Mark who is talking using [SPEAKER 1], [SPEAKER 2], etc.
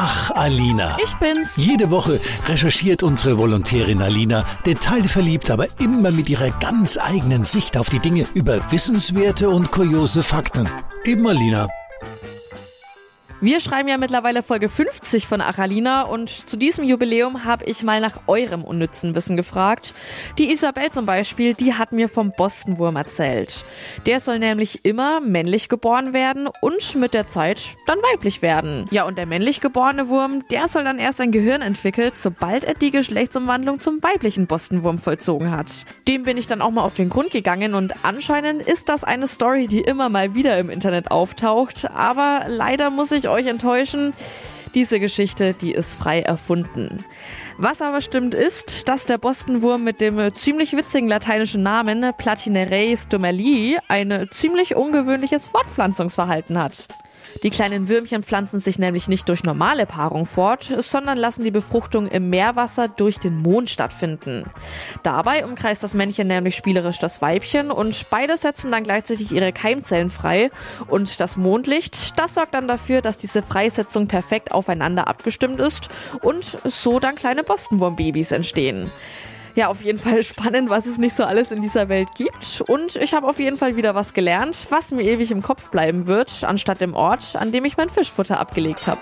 [SPEAKER 1] Ach, Alina.
[SPEAKER 2] Ich bin's.
[SPEAKER 1] Jede Woche recherchiert unsere Volontärin Alina detailverliebt, aber immer mit ihrer ganz eigenen Sicht auf die Dinge über wissenswerte und kuriose Fakten. Eben Alina.
[SPEAKER 2] Wir schreiben ja mittlerweile Folge 50 von Achalina und zu diesem Jubiläum habe ich mal nach eurem unnützen Wissen gefragt. Die Isabel zum Beispiel, die hat mir vom Bostonwurm erzählt. Der soll nämlich immer männlich geboren werden und mit der Zeit dann weiblich werden. Ja, und der männlich geborene Wurm, der soll dann erst ein Gehirn entwickeln, sobald er die Geschlechtsumwandlung zum weiblichen Bostonwurm vollzogen hat. Dem bin ich dann auch mal auf den Grund gegangen und anscheinend ist das eine Story, die immer mal wieder im Internet auftaucht, aber leider muss ich euch enttäuschen. Diese Geschichte, die ist frei erfunden. Was aber stimmt ist, dass der Bostonwurm mit dem ziemlich witzigen lateinischen Namen Platinerei stomerlii ein ziemlich ungewöhnliches Fortpflanzungsverhalten hat. Die kleinen Würmchen pflanzen sich nämlich nicht durch normale Paarung fort, sondern lassen die Befruchtung im Meerwasser durch den Mond stattfinden. Dabei umkreist das Männchen nämlich spielerisch das Weibchen und beide setzen dann gleichzeitig ihre Keimzellen frei und das Mondlicht, das sorgt dann dafür, dass diese Freisetzung perfekt aufeinander abgestimmt ist und so dann kleine Bostonwurmbabys entstehen ja, auf jeden Fall spannend, was es nicht so alles in dieser Welt gibt. Und ich habe auf jeden Fall wieder was gelernt, was mir ewig im Kopf bleiben wird, anstatt dem Ort, an dem ich mein Fischfutter abgelegt habe.